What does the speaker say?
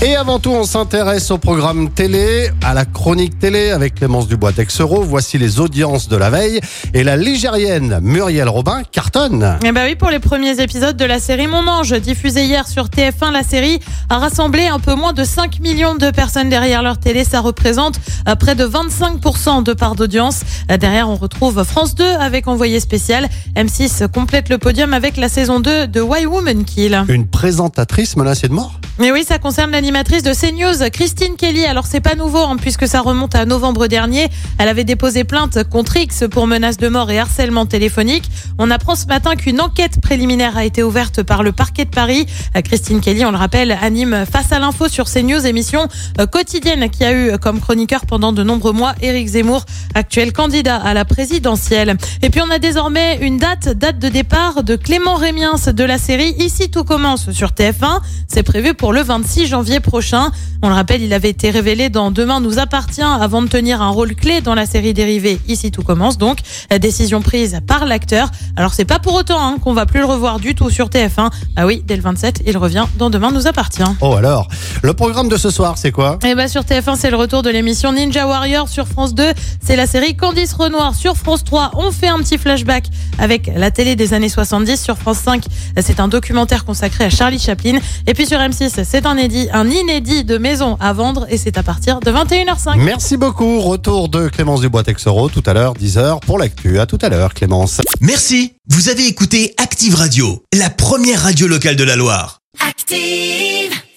Et avant tout, on s'intéresse au programme télé, à la chronique télé avec Clémence Dubois Texero. Voici les audiences de la veille. Et la ligérienne Muriel Robin cartonne. Eh ben oui, pour les premiers épisodes de la série Mon Ange, diffusée hier sur TF1, la série a rassemblé un peu moins de 5 millions de personnes derrière leur télé. Ça représente euh, près de 25% de part d'audience. Euh, Derrière, on retrouve France 2 avec envoyé spécial. M6 complète le podium avec la saison 2 de Why Woman Kill. Une présentatrice menacée de mort? Mais oui, ça concerne l'animatrice de CNews, Christine Kelly. Alors c'est pas nouveau hein, puisque ça remonte à novembre dernier. Elle avait déposé plainte contre X pour menace de mort et harcèlement téléphonique. On apprend ce matin qu'une enquête préliminaire a été ouverte par le parquet de Paris. Euh, Christine Kelly, on le rappelle, anime Face à l'info sur CNews, émission euh, quotidienne qui a eu comme chroniqueur pendant de nombreux mois Éric Zemmour, actuel candidat à la présidentielle. Et puis on a désormais une date, date de départ de Clément Rémiens de la série Ici tout commence sur TF1. C'est prévu pour le 26 janvier prochain. On le rappelle, il avait été révélé dans Demain nous appartient avant de tenir un rôle clé dans la série dérivée Ici tout commence. Donc, la décision prise par l'acteur. Alors c'est pas pour autant hein, qu'on va plus le revoir du tout sur TF1. Ah oui, dès le 27, il revient dans Demain nous appartient. Oh alors, le programme de ce soir, c'est quoi? Et bah sur TF1, c'est le retour de l'émission Ninja Warrior sur France 2. C'est la série Candice Renoir sur France 3. On fait un petit flashback avec la télé des années 70 sur France 5. C'est un documentaire consacré à Charlie Chaplin. Et puis sur M6, c'est un inédit, un inédit de maison à vendre et c'est à partir de 21h05. Merci beaucoup. Retour de Clémence Dubois Texero tout à l'heure, 10h pour l'actu. À tout à l'heure, Clémence. Merci, vous avez écouté Active Radio, la première radio locale de la Loire. Active.